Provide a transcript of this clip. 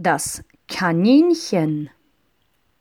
Das Kaninchen.